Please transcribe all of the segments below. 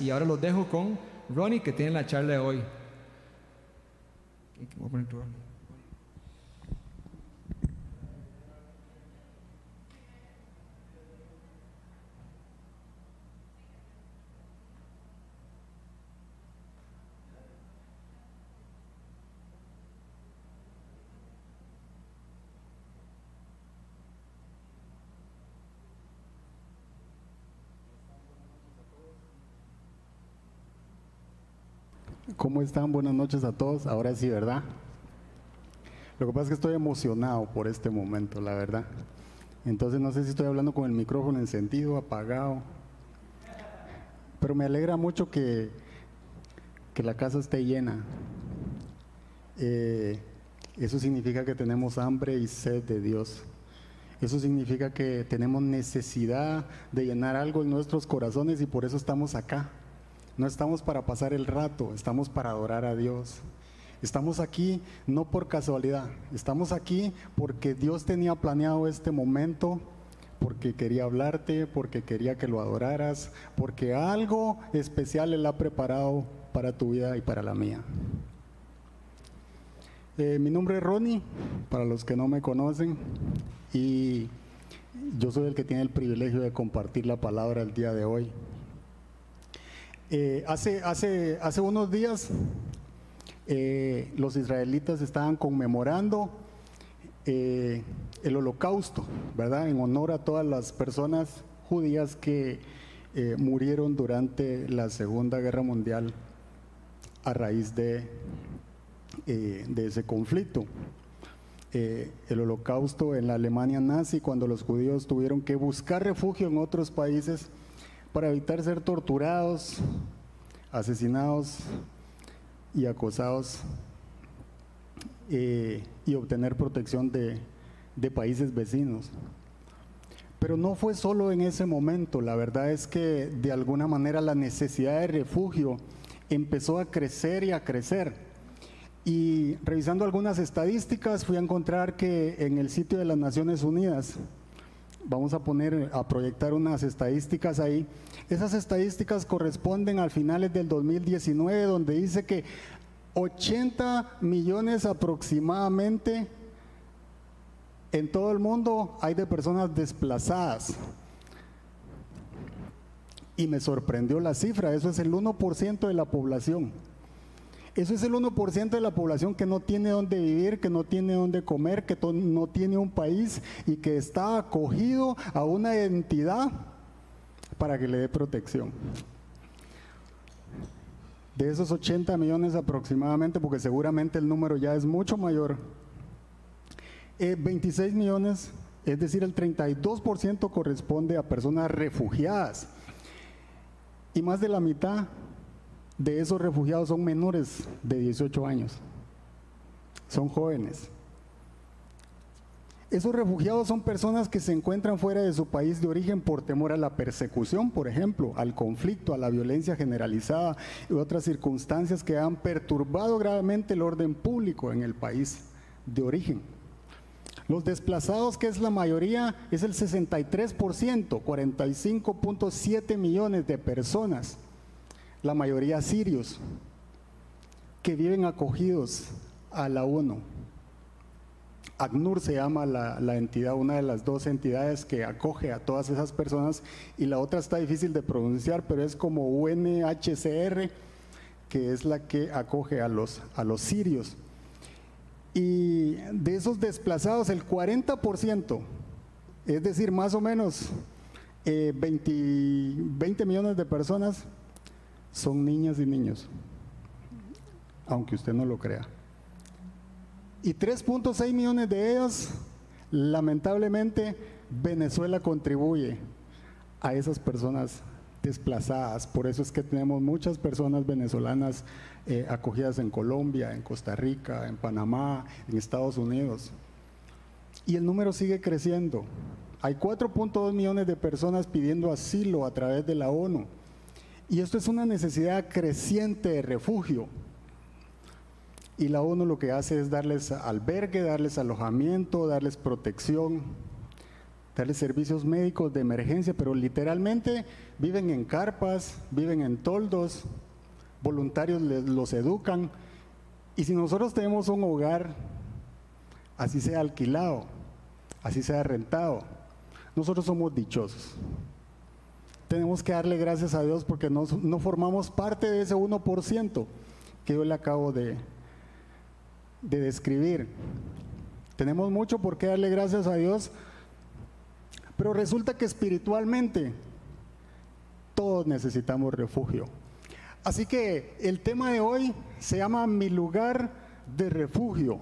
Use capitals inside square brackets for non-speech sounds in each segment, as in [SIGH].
y ahora los dejo con Ronnie que tiene la charla de hoy. Voy a poner ¿Cómo están? Buenas noches a todos. Ahora sí, ¿verdad? Lo que pasa es que estoy emocionado por este momento, la verdad. Entonces no sé si estoy hablando con el micrófono encendido, apagado. Pero me alegra mucho que, que la casa esté llena. Eh, eso significa que tenemos hambre y sed de Dios. Eso significa que tenemos necesidad de llenar algo en nuestros corazones y por eso estamos acá. No estamos para pasar el rato, estamos para adorar a Dios. Estamos aquí no por casualidad, estamos aquí porque Dios tenía planeado este momento, porque quería hablarte, porque quería que lo adoraras, porque algo especial Él ha preparado para tu vida y para la mía. Eh, mi nombre es Ronnie, para los que no me conocen, y yo soy el que tiene el privilegio de compartir la palabra el día de hoy. Eh, hace, hace, hace unos días eh, los israelitas estaban conmemorando eh, el holocausto, ¿verdad? En honor a todas las personas judías que murieron durante la Segunda Guerra Mundial a raíz de, de ese conflicto. El holocausto en la Alemania nazi, cuando los judíos tuvieron que buscar refugio en otros países para evitar ser torturados, asesinados y acosados eh, y obtener protección de, de países vecinos. Pero no fue solo en ese momento, la verdad es que de alguna manera la necesidad de refugio empezó a crecer y a crecer. Y revisando algunas estadísticas fui a encontrar que en el sitio de las Naciones Unidas, vamos a poner, a proyectar unas estadísticas ahí, esas estadísticas corresponden al finales del 2019 donde dice que 80 millones aproximadamente en todo el mundo hay de personas desplazadas. Y me sorprendió la cifra, eso es el 1% de la población. Eso es el 1% de la población que no tiene dónde vivir, que no tiene dónde comer, que no tiene un país y que está acogido a una entidad para que le dé protección. De esos 80 millones aproximadamente, porque seguramente el número ya es mucho mayor, eh, 26 millones, es decir, el 32% corresponde a personas refugiadas. Y más de la mitad de esos refugiados son menores de 18 años. Son jóvenes. Esos refugiados son personas que se encuentran fuera de su país de origen por temor a la persecución, por ejemplo, al conflicto, a la violencia generalizada y otras circunstancias que han perturbado gravemente el orden público en el país de origen. Los desplazados, que es la mayoría, es el 63%, 45.7 millones de personas, la mayoría sirios, que viven acogidos a la ONU. ACNUR se llama la, la entidad, una de las dos entidades que acoge a todas esas personas y la otra está difícil de pronunciar, pero es como UNHCR, que es la que acoge a los, a los sirios. Y de esos desplazados, el 40%, es decir, más o menos eh, 20, 20 millones de personas, son niñas y niños, aunque usted no lo crea. Y 3.6 millones de ellos, lamentablemente, Venezuela contribuye a esas personas desplazadas. Por eso es que tenemos muchas personas venezolanas eh, acogidas en Colombia, en Costa Rica, en Panamá, en Estados Unidos. Y el número sigue creciendo. Hay 4.2 millones de personas pidiendo asilo a través de la ONU. Y esto es una necesidad creciente de refugio. Y la ONU lo que hace es darles albergue, darles alojamiento, darles protección, darles servicios médicos de emergencia, pero literalmente viven en carpas, viven en toldos, voluntarios los educan. Y si nosotros tenemos un hogar, así sea alquilado, así sea rentado, nosotros somos dichosos. Tenemos que darle gracias a Dios porque no, no formamos parte de ese 1% que yo le acabo de, de describir. Tenemos mucho por qué darle gracias a Dios, pero resulta que espiritualmente todos necesitamos refugio. Así que el tema de hoy se llama Mi lugar de refugio.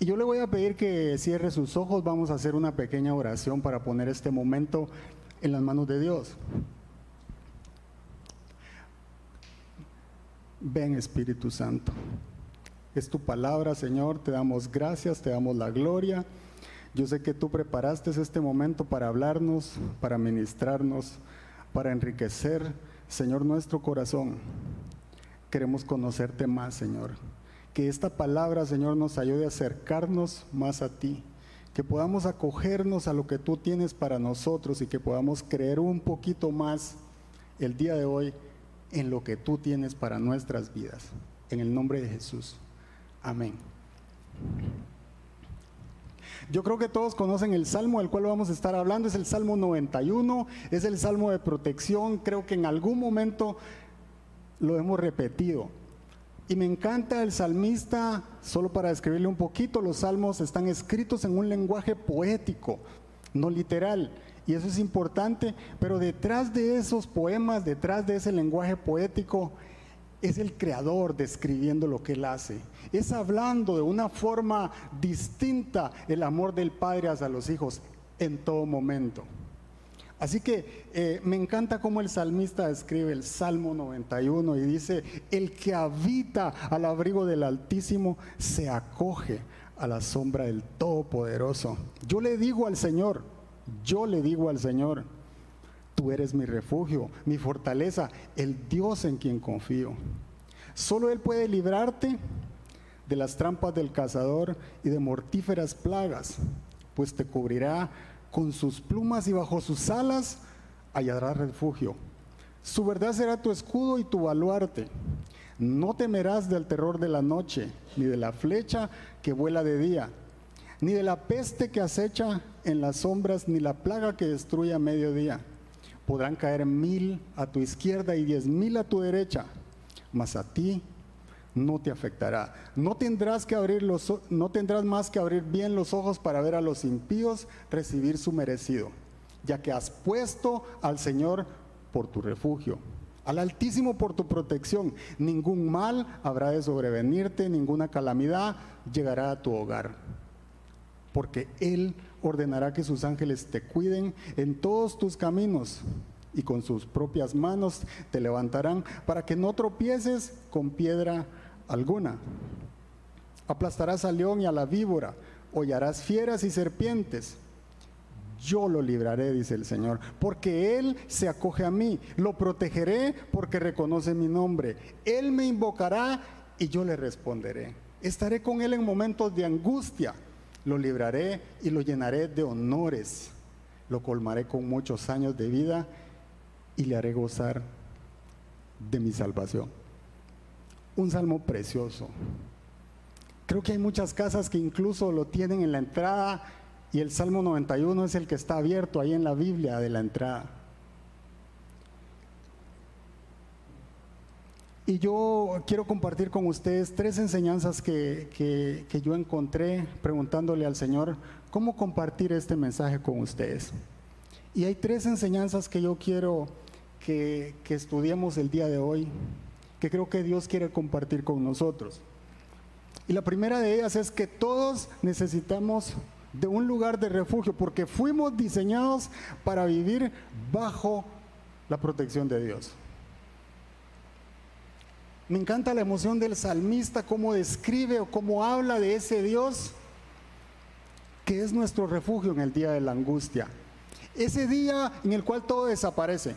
Y yo le voy a pedir que cierre sus ojos, vamos a hacer una pequeña oración para poner este momento en las manos de Dios. Ven Espíritu Santo. Es tu palabra, Señor. Te damos gracias, te damos la gloria. Yo sé que tú preparaste este momento para hablarnos, para ministrarnos, para enriquecer, Señor, nuestro corazón. Queremos conocerte más, Señor. Que esta palabra, Señor, nos ayude a acercarnos más a ti. Que podamos acogernos a lo que tú tienes para nosotros y que podamos creer un poquito más el día de hoy en lo que tú tienes para nuestras vidas. En el nombre de Jesús. Amén. Yo creo que todos conocen el salmo del cual vamos a estar hablando, es el Salmo 91, es el salmo de protección, creo que en algún momento lo hemos repetido. Y me encanta el salmista, solo para describirle un poquito, los salmos están escritos en un lenguaje poético, no literal. Y eso es importante, pero detrás de esos poemas, detrás de ese lenguaje poético, es el creador describiendo lo que él hace. Es hablando de una forma distinta el amor del padre hacia los hijos en todo momento. Así que eh, me encanta cómo el salmista escribe el Salmo 91 y dice, el que habita al abrigo del Altísimo se acoge a la sombra del Todopoderoso. Yo le digo al Señor, yo le digo al Señor, Tú eres mi refugio, mi fortaleza, el Dios en quien confío. Solo Él puede librarte de las trampas del cazador y de mortíferas plagas, pues te cubrirá con sus plumas y bajo sus alas hallarás refugio. Su verdad será tu escudo y tu baluarte. No temerás del terror de la noche, ni de la flecha que vuela de día, ni de la peste que acecha en las sombras, ni la plaga que destruye a mediodía podrán caer mil a tu izquierda y diez mil a tu derecha, mas a ti no te afectará. No tendrás que abrir los, no tendrás más que abrir bien los ojos para ver a los impíos recibir su merecido, ya que has puesto al Señor por tu refugio, al Altísimo por tu protección. Ningún mal habrá de sobrevenirte, ninguna calamidad llegará a tu hogar, porque Él ordenará que sus ángeles te cuiden en todos tus caminos y con sus propias manos te levantarán para que no tropieces con piedra alguna. Aplastarás al león y a la víbora, hollarás fieras y serpientes. Yo lo libraré, dice el Señor, porque Él se acoge a mí. Lo protegeré porque reconoce mi nombre. Él me invocará y yo le responderé. Estaré con Él en momentos de angustia lo libraré y lo llenaré de honores, lo colmaré con muchos años de vida y le haré gozar de mi salvación. Un salmo precioso. Creo que hay muchas casas que incluso lo tienen en la entrada y el Salmo 91 es el que está abierto ahí en la Biblia de la entrada. Y yo quiero compartir con ustedes tres enseñanzas que, yo encontré preguntándole al Señor cómo compartir este mensaje con ustedes. Y hay tres enseñanzas que yo quiero que, que estudiemos el día de hoy, que creo que Dios quiere compartir con nosotros. Y la primera de ellas es que todos necesitamos de un lugar de refugio, porque fuimos diseñados para vivir bajo la protección de Dios. Me encanta la emoción del salmista, cómo describe o cómo habla de ese Dios que es nuestro refugio en el día de la angustia. Ese día en el cual todo desaparece.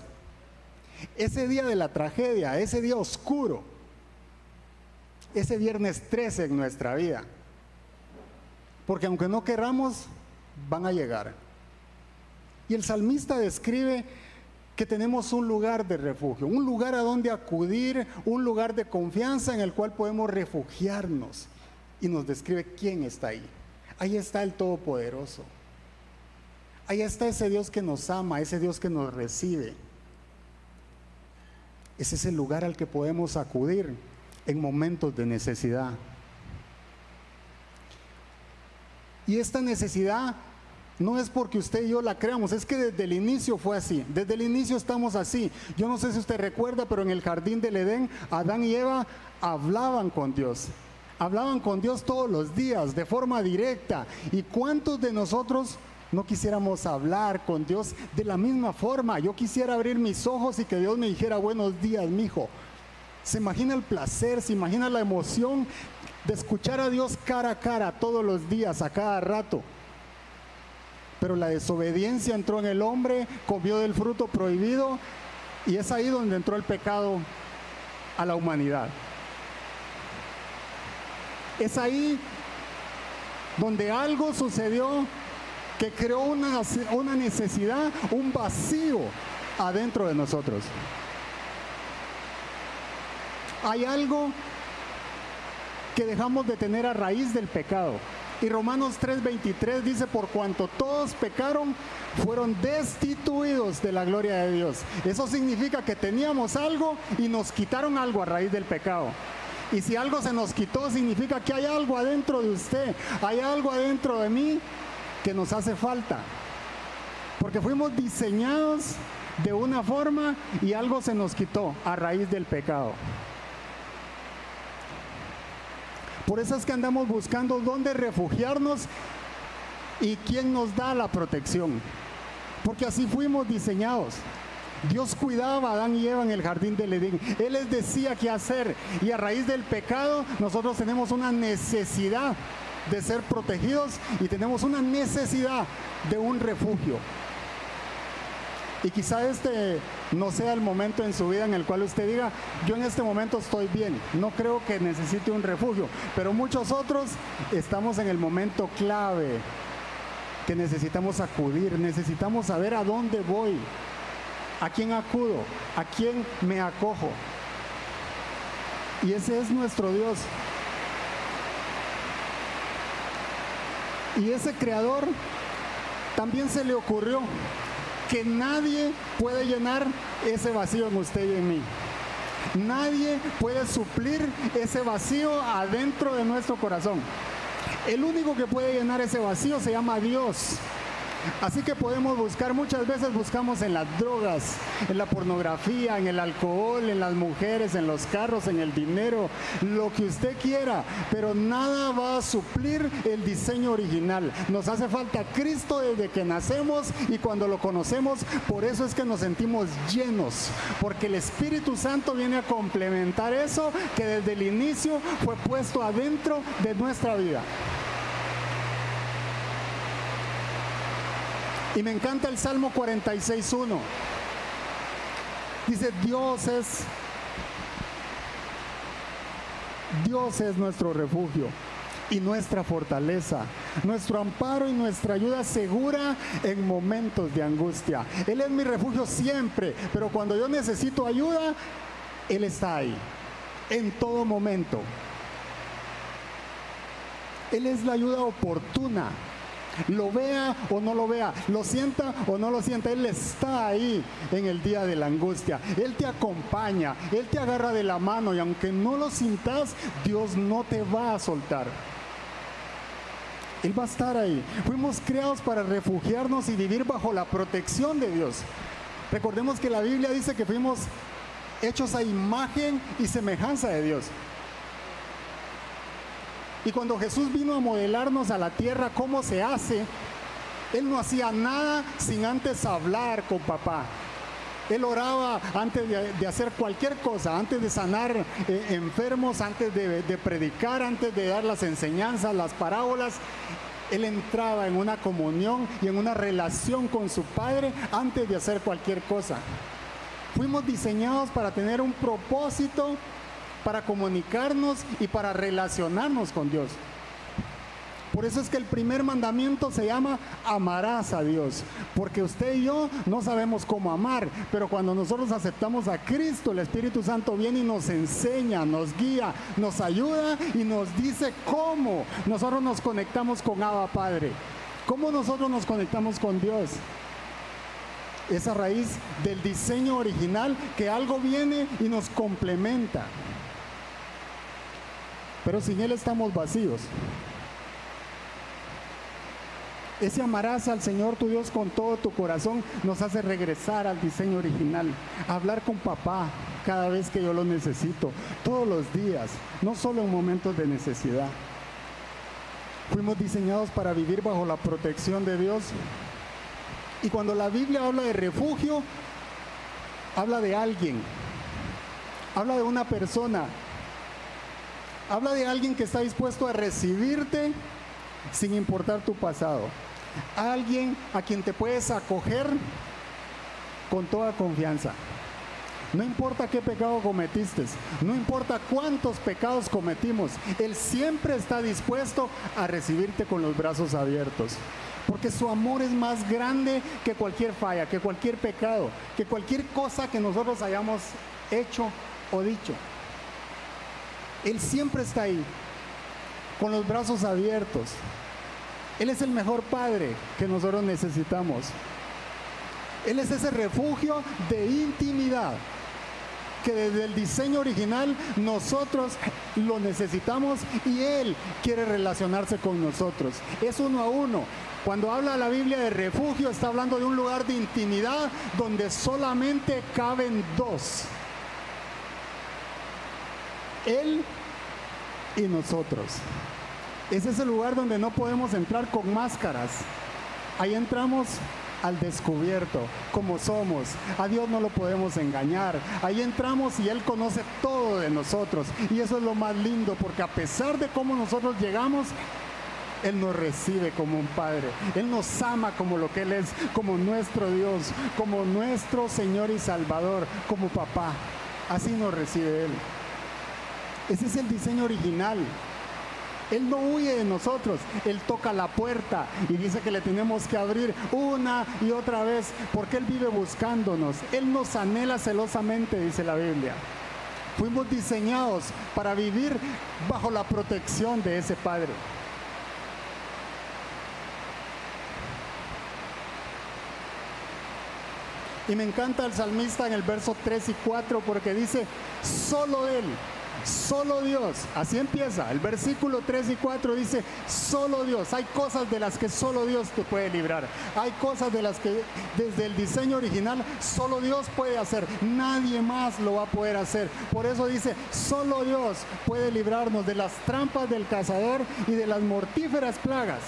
Ese día de la tragedia, ese día oscuro. Ese viernes 13 en nuestra vida. Porque aunque no querramos, van a llegar. Y el salmista describe que tenemos un lugar de refugio, un lugar a donde acudir, un lugar de confianza en el cual podemos refugiarnos. Y nos describe quién está ahí. Ahí está el Todopoderoso. Ahí está ese Dios que nos ama, ese Dios que nos recibe. Ese es el lugar al que podemos acudir en momentos de necesidad. Y esta necesidad no es porque usted y yo la creamos, es que desde el inicio fue así, desde el inicio estamos así. Yo no sé si usted recuerda, pero en el jardín del Edén, Adán y Eva hablaban con Dios. Hablaban con Dios todos los días, de forma directa. ¿Y cuántos de nosotros no quisiéramos hablar con Dios de la misma forma? Yo quisiera abrir mis ojos y que Dios me dijera buenos días, mi hijo. Se imagina el placer, se imagina la emoción de escuchar a Dios cara a cara todos los días, a cada rato. Pero la desobediencia entró en el hombre, comió del fruto prohibido y es ahí donde entró el pecado a la humanidad. Es ahí donde algo sucedió que creó una, una necesidad, un vacío adentro de nosotros. Hay algo que dejamos de tener a raíz del pecado. Y Romanos 3:23 dice, por cuanto todos pecaron, fueron destituidos de la gloria de Dios. Eso significa que teníamos algo y nos quitaron algo a raíz del pecado. Y si algo se nos quitó, significa que hay algo adentro de usted, hay algo adentro de mí que nos hace falta. Porque fuimos diseñados de una forma y algo se nos quitó a raíz del pecado. Por eso es que andamos buscando dónde refugiarnos y quién nos da la protección. Porque así fuimos diseñados. Dios cuidaba a Adán y Eva en el jardín del Edén. Él les decía qué hacer. Y a raíz del pecado nosotros tenemos una necesidad de ser protegidos y tenemos una necesidad de un refugio. Y quizá este no sea el momento en su vida en el cual usted diga, yo en este momento estoy bien, no creo que necesite un refugio, pero muchos otros estamos en el momento clave que necesitamos acudir, necesitamos saber a dónde voy, a quién acudo, a quién me acojo. Y ese es nuestro Dios. Y ese creador también se le ocurrió que nadie puede llenar ese vacío en usted y en mí. Nadie puede suplir ese vacío adentro de nuestro corazón. El único que puede llenar ese vacío se llama Dios. Así que podemos buscar, muchas veces buscamos en las drogas, en la pornografía, en el alcohol, en las mujeres, en los carros, en el dinero, lo que usted quiera, pero nada va a suplir el diseño original. Nos hace falta Cristo desde que nacemos y cuando lo conocemos, por eso es que nos sentimos llenos, porque el Espíritu Santo viene a complementar eso que desde el inicio fue puesto adentro de nuestra vida. Y me encanta el Salmo 46.1. Dice, Dios es, Dios es nuestro refugio y nuestra fortaleza, nuestro amparo y nuestra ayuda segura en momentos de angustia. Él es mi refugio siempre, pero cuando yo necesito ayuda, Él está ahí, en todo momento. Él es la ayuda oportuna lo vea o no lo vea, lo sienta o no lo sienta, Él está ahí en el día de la angustia. Él te acompaña, Él te agarra de la mano y aunque no lo sintas, Dios no te va a soltar. Él va a estar ahí. Fuimos creados para refugiarnos y vivir bajo la protección de Dios. Recordemos que la Biblia dice que fuimos hechos a imagen y semejanza de Dios. Y cuando Jesús vino a modelarnos a la tierra cómo se hace, Él no hacía nada sin antes hablar con papá. Él oraba antes de, hacer cualquier cosa, antes de sanar eh, enfermos, antes de, de predicar, antes de dar las enseñanzas, las parábolas. Él entraba en una comunión y en una relación con su Padre antes de hacer cualquier cosa. Fuimos diseñados para tener un propósito para comunicarnos y para relacionarnos con Dios. Por eso es que el primer mandamiento se llama amarás a Dios. Porque usted y yo no sabemos cómo amar, pero cuando nosotros aceptamos a Cristo, el Espíritu Santo viene y nos enseña, nos guía, nos ayuda y nos dice cómo nosotros nos conectamos con Abba Padre. ¿Cómo nosotros nos conectamos con Dios? Esa raíz del diseño original que algo viene y nos complementa. Pero sin Él estamos vacíos. Ese amarás al Señor tu Dios con todo tu corazón nos hace regresar al diseño original, hablar con papá cada vez que yo lo necesito, todos los días, no solo en momentos de necesidad. Fuimos diseñados para vivir bajo la protección de Dios. Y cuando la Biblia habla de refugio, habla de alguien, habla de una persona, habla de alguien que está dispuesto a recibirte sin importar tu pasado. Alguien a quien te puedes acoger con toda confianza. No importa qué pecado cometiste, no importa cuántos pecados cometimos, Él siempre está dispuesto a recibirte con los brazos abiertos. Porque su amor es más grande que cualquier falla, que cualquier pecado, que cualquier cosa que nosotros hayamos hecho o dicho. Él siempre está ahí, con los brazos abiertos, él es el mejor padre que nosotros necesitamos. Él es ese refugio de intimidad que desde el diseño original nosotros lo necesitamos y Él quiere relacionarse con nosotros. Es uno a uno. Cuando habla la Biblia de refugio está hablando de un lugar de intimidad donde solamente caben dos. Él y nosotros. Ese Es el lugar donde no podemos entrar con máscaras. Ahí entramos al descubierto, como somos. A Dios no lo podemos engañar. Ahí entramos y Él conoce todo de nosotros. Y eso es lo más lindo, porque a pesar de cómo nosotros llegamos, Él nos recibe como un Padre. Él nos ama como lo que Él es, como nuestro Dios, como nuestro Señor y Salvador, como papá. Así nos recibe Él. Ese es el diseño original. Él no huye de nosotros, Él toca la puerta y dice que le tenemos que abrir una y otra vez porque Él vive buscándonos. Él nos anhela celosamente, dice la Biblia. Fuimos diseñados para vivir bajo la protección de ese Padre. Y me encanta el salmista en el verso 3 y 4 porque dice, solo Él Solo Dios, así empieza. El versículo 3 y 4 dice, solo Dios. Hay cosas de las que solo Dios te puede librar. Hay cosas de las que desde el diseño original solo Dios puede hacer. Nadie más lo va a poder hacer. Por eso dice, solo Dios puede librarnos de las trampas del cazador y de las mortíferas plagas.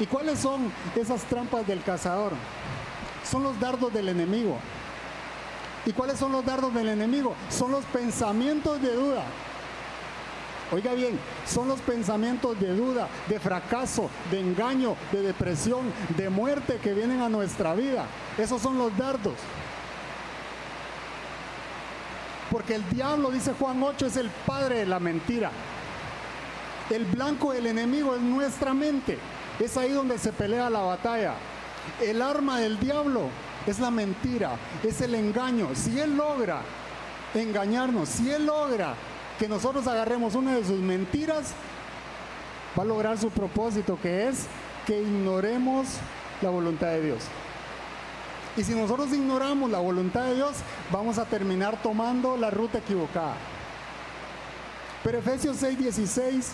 ¿Y cuáles son esas trampas del cazador? Son los dardos del enemigo. ¿Y cuáles son los dardos del enemigo? Son los pensamientos de duda. Oiga bien, son los pensamientos de duda, de fracaso, de engaño, de depresión, de muerte que vienen a nuestra vida. Esos son los dardos. Porque el diablo, dice Juan 8, es el padre de la mentira. El blanco del enemigo es nuestra mente. Es ahí donde se pelea la batalla. El arma del diablo es la mentira, es el engaño. Si Él logra engañarnos, si Él logra que nosotros agarremos una de sus mentiras, va a lograr su propósito, que es que ignoremos la voluntad de Dios. Y si nosotros ignoramos la voluntad de Dios, vamos a terminar tomando la ruta equivocada. Pero Efesios 6:16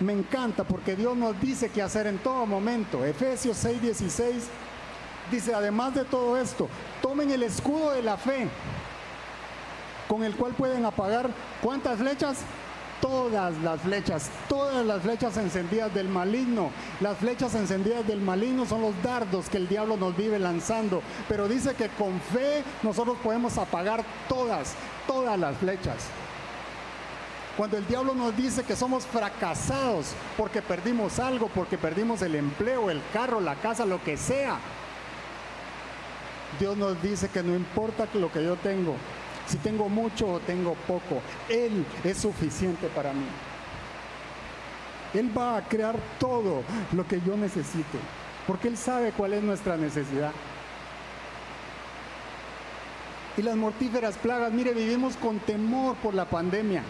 me encanta porque Dios nos dice qué hacer en todo momento. Efesios 6:16 Dice, además de todo esto, tomen el escudo de la fe, con el cual pueden apagar cuántas flechas? Todas las flechas, todas las flechas encendidas del maligno. Las flechas encendidas del maligno son los dardos que el diablo nos vive lanzando. Pero dice que con fe nosotros podemos apagar todas, todas las flechas. Cuando el diablo nos dice que somos fracasados porque perdimos algo, porque perdimos el empleo, el carro, la casa, lo que sea, Dios nos dice que no importa lo que yo tengo, si tengo mucho o tengo poco, Él es suficiente para mí. Él va a crear todo lo que yo necesite, porque Él sabe cuál es nuestra necesidad. Y las mortíferas plagas, mire, vivimos con temor por la pandemia.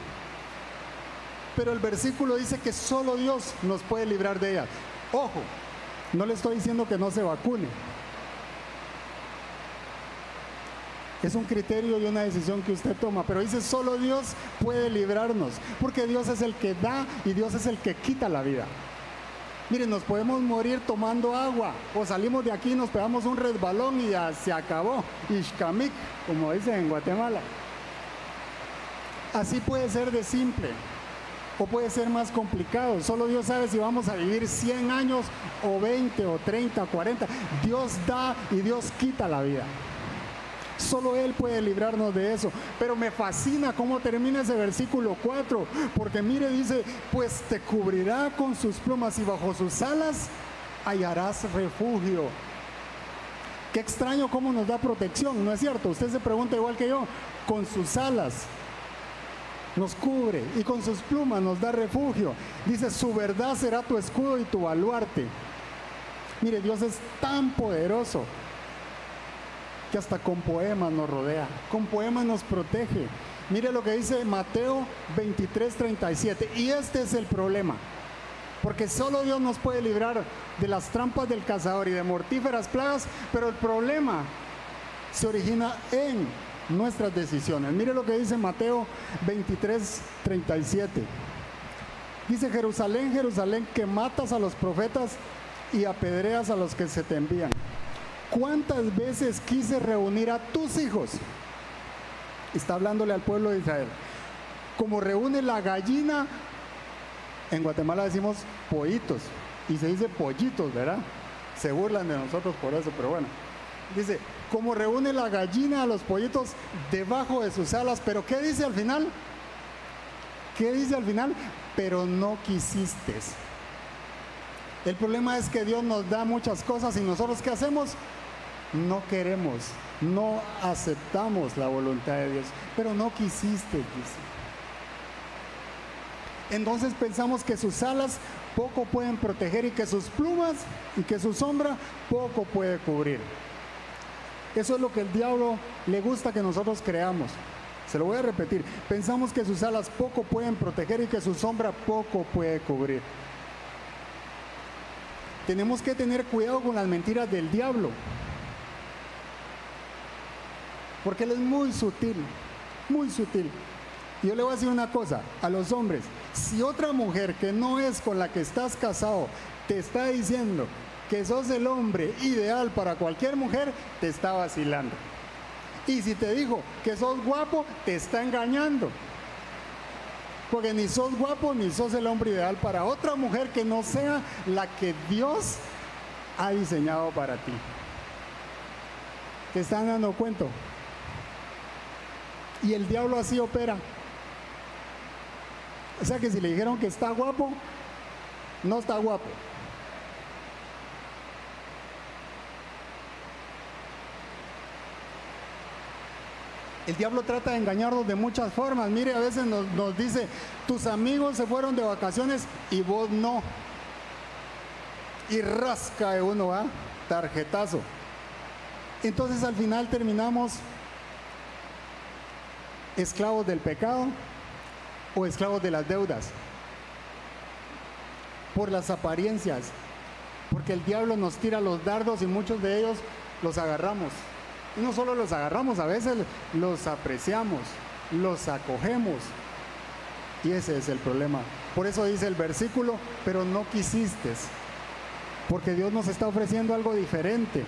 Pero el versículo dice que solo Dios nos puede librar de ellas. Ojo, no le estoy diciendo que no se vacune. Es un criterio y una decisión que usted toma, pero dice solo Dios puede librarnos, porque Dios es el que da y Dios es el que quita la vida. Miren, nos podemos morir tomando agua o salimos de aquí nos pegamos un resbalón y ya se acabó. Ishkamik, como dicen en Guatemala. Así puede ser de simple o puede ser más complicado. Solo Dios sabe si vamos a vivir 100 años o 20 o 30 o 40. Dios da y Dios quita la vida. Solo Él puede librarnos de eso. Pero me fascina cómo termina ese versículo 4. Porque mire, dice, pues te cubrirá con sus plumas y bajo sus alas hallarás refugio. Qué extraño cómo nos da protección, ¿no es cierto? Usted se pregunta igual que yo, con sus alas nos cubre y con sus plumas nos da refugio. Dice, su verdad será tu escudo y tu baluarte. Mire, Dios es tan poderoso que hasta con poemas nos rodea, con poemas nos protege. Mire lo que dice Mateo 23, 37. Y este es el problema. Porque solo Dios nos puede librar de las trampas del cazador y de mortíferas plagas, pero el problema se origina en nuestras decisiones. Mire lo que dice Mateo 23, 37. Dice Jerusalén, Jerusalén, que matas a los profetas y apedreas a los que se te envían. ¿Cuántas veces quise reunir a tus hijos? Está hablándole al pueblo de Israel. Como reúne la gallina, en Guatemala decimos pollitos, y se dice pollitos, ¿verdad? Se burlan de nosotros por eso, pero bueno. Dice, como reúne la gallina a los pollitos debajo de sus alas, pero ¿qué dice al final? ¿Qué dice al final? Pero no quisiste. El problema es que Dios nos da muchas cosas y nosotros ¿qué hacemos? No queremos, no aceptamos la voluntad de Dios, pero no quisiste, dice. Entonces pensamos que sus alas poco pueden proteger y que sus plumas y que su sombra poco puede cubrir. Eso es lo que el diablo le gusta que nosotros creamos. Se lo voy a repetir. Pensamos que sus alas poco pueden proteger y que su sombra poco puede cubrir. Tenemos que tener cuidado con las mentiras del diablo. Porque él es muy sutil, muy sutil. Y yo le voy a decir una cosa a los hombres. Si otra mujer que no es con la que estás casado te está diciendo que sos el hombre ideal para cualquier mujer, te está vacilando. Y si te dijo que sos guapo, te está engañando. Porque ni sos guapo ni sos el hombre ideal para otra mujer que no sea la que Dios ha diseñado para ti. ¿Te están dando cuenta? Y el diablo así opera. O sea que si le dijeron que está guapo, no está guapo. El diablo trata de engañarnos de muchas formas. Mire, a veces nos, dice, tus amigos se fueron de vacaciones y vos no. Y rasca de uno, ¿ah? Tarjetazo. Entonces al final terminamos esclavos del pecado o esclavos de las deudas. Por las apariencias. Porque el diablo nos tira los dardos y muchos de ellos los agarramos. No solo los agarramos, a veces los apreciamos, los acogemos. Y ese es el problema. Por eso dice el versículo, pero no quisiste. Porque Dios nos está ofreciendo algo diferente.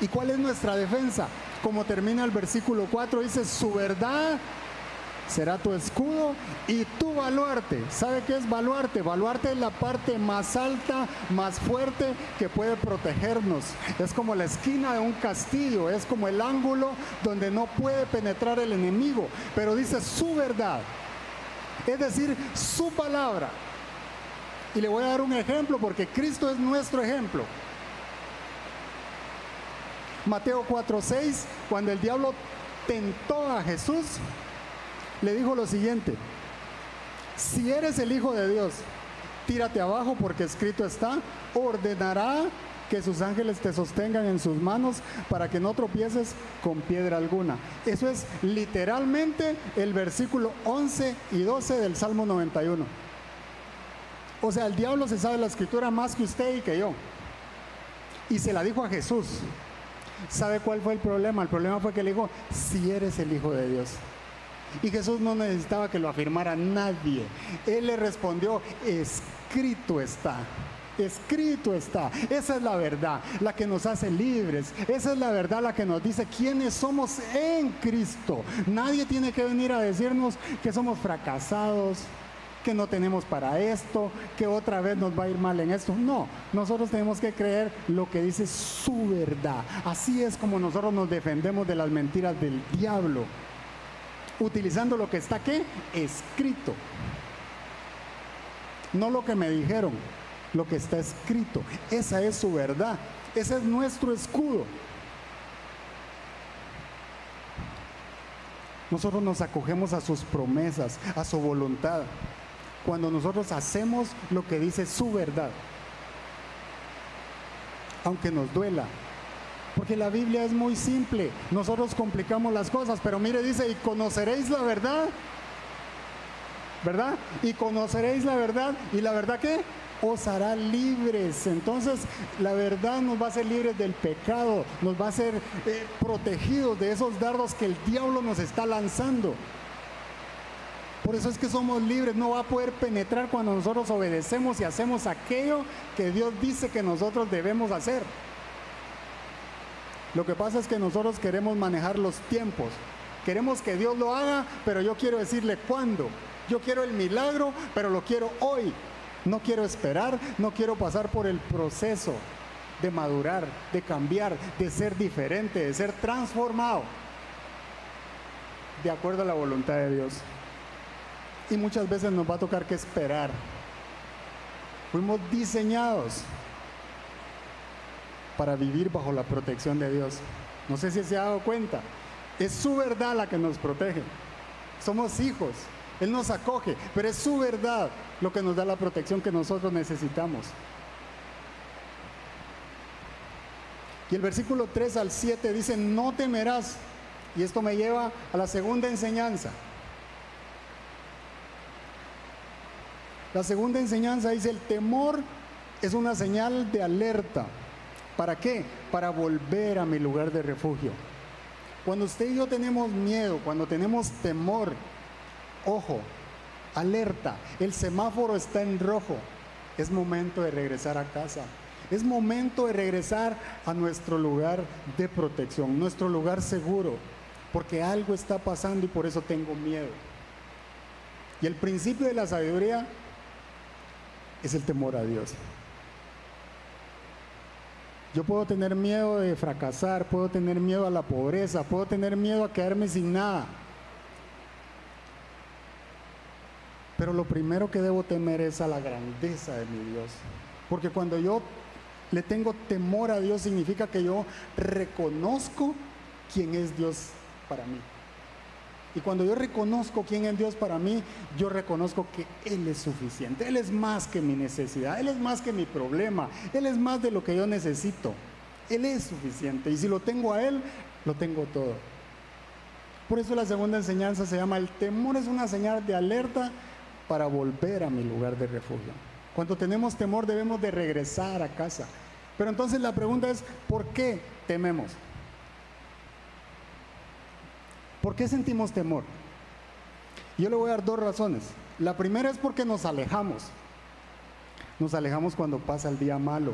¿Y cuál es nuestra defensa? Como termina el versículo 4, dice, su verdad será tu escudo y tu baluarte. ¿Sabe qué es baluarte? Baluarte es la parte más alta, más fuerte que puede protegernos. Es como la esquina de un castillo, es como el ángulo donde no puede penetrar el enemigo. Pero dice su verdad, es decir, su palabra. Y le voy a dar un ejemplo porque Cristo es nuestro ejemplo. Mateo 4:6, cuando el diablo tentó a Jesús, le dijo lo siguiente, si eres el Hijo de Dios, tírate abajo porque escrito está, ordenará que sus ángeles te sostengan en sus manos para que no tropieces con piedra alguna. Eso es literalmente el versículo 11 y 12 del Salmo 91. O sea, el diablo se sabe la escritura más que usted y que yo. Y se la dijo a Jesús. ¿Sabe cuál fue el problema? El problema fue que le dijo, si eres el Hijo de Dios. Y Jesús no necesitaba que lo afirmara nadie. Él le respondió, escrito está. Escrito está. Esa es la verdad, la que nos hace libres. Esa es la verdad, la que nos dice quiénes somos en Cristo. Nadie tiene que venir a decirnos que somos fracasados, que no tenemos para esto, que otra vez nos va a ir mal en esto. No, nosotros tenemos que creer lo que dice su verdad. Así es como nosotros nos defendemos de las mentiras del diablo, utilizando lo que está aquí escrito. No lo que me dijeron, lo que está escrito. Esa es su verdad. Ese es nuestro escudo. Nosotros nos acogemos a sus promesas, a su voluntad, cuando nosotros hacemos lo que dice su verdad, aunque nos duela. Porque la Biblia es muy simple, nosotros complicamos las cosas, pero mire, dice, y conoceréis la verdad, ¿verdad? Y conoceréis la verdad, y la verdad qué? os hará libres. Entonces la verdad nos va a hacer libres del pecado, nos va a hacer eh, protegidos de esos dardos que el diablo nos está lanzando. Por eso es que somos libres, no va a poder penetrar cuando nosotros obedecemos y hacemos aquello que Dios dice que nosotros debemos hacer. Lo que pasa es que nosotros queremos manejar los tiempos. Queremos que Dios lo haga, pero yo quiero decirle cuándo. Yo quiero el milagro, pero lo quiero hoy. No quiero esperar, no quiero pasar por el proceso de madurar, de cambiar, de ser diferente, de ser transformado de acuerdo a la voluntad de Dios. Y muchas veces nos va a tocar que esperar. Fuimos diseñados para vivir bajo la protección de Dios. No sé si se ha dado cuenta. Es su verdad la que nos protege. Somos hijos. Él nos acoge, pero es su verdad lo que nos da la protección que nosotros necesitamos. Y el versículo 3 al 7 dice, no temerás. Y esto me lleva a la segunda enseñanza. La segunda enseñanza dice, el temor es una señal de alerta. ¿Para qué? Para volver a mi lugar de refugio. Cuando usted y yo tenemos miedo, cuando tenemos temor, ojo, alerta, el semáforo está en rojo, es momento de regresar a casa. Es momento de regresar a nuestro lugar de protección, nuestro lugar seguro, porque algo está pasando y por eso tengo miedo. Y el principio de la sabiduría es el temor a Dios. Yo puedo tener miedo de fracasar, puedo tener miedo a la pobreza, puedo tener miedo a quedarme sin nada. Pero lo primero que debo temer es a la grandeza de mi Dios. Porque cuando yo le tengo temor a Dios significa que yo reconozco quién es Dios para mí. Y cuando yo reconozco quién es Dios para mí, yo reconozco que Él es suficiente. Él es más que mi necesidad, Él es más que mi problema, Él es más de lo que yo necesito. Él es suficiente. Y si lo tengo a Él, lo tengo todo. Por eso la segunda enseñanza se llama, el temor es una señal de alerta para volver a mi lugar de refugio. Cuando tenemos temor debemos de regresar a casa. Pero entonces la pregunta es, ¿por qué tememos? ¿Por qué sentimos temor? Yo le voy a dar dos razones. La primera es porque nos alejamos. Nos alejamos cuando pasa el día malo.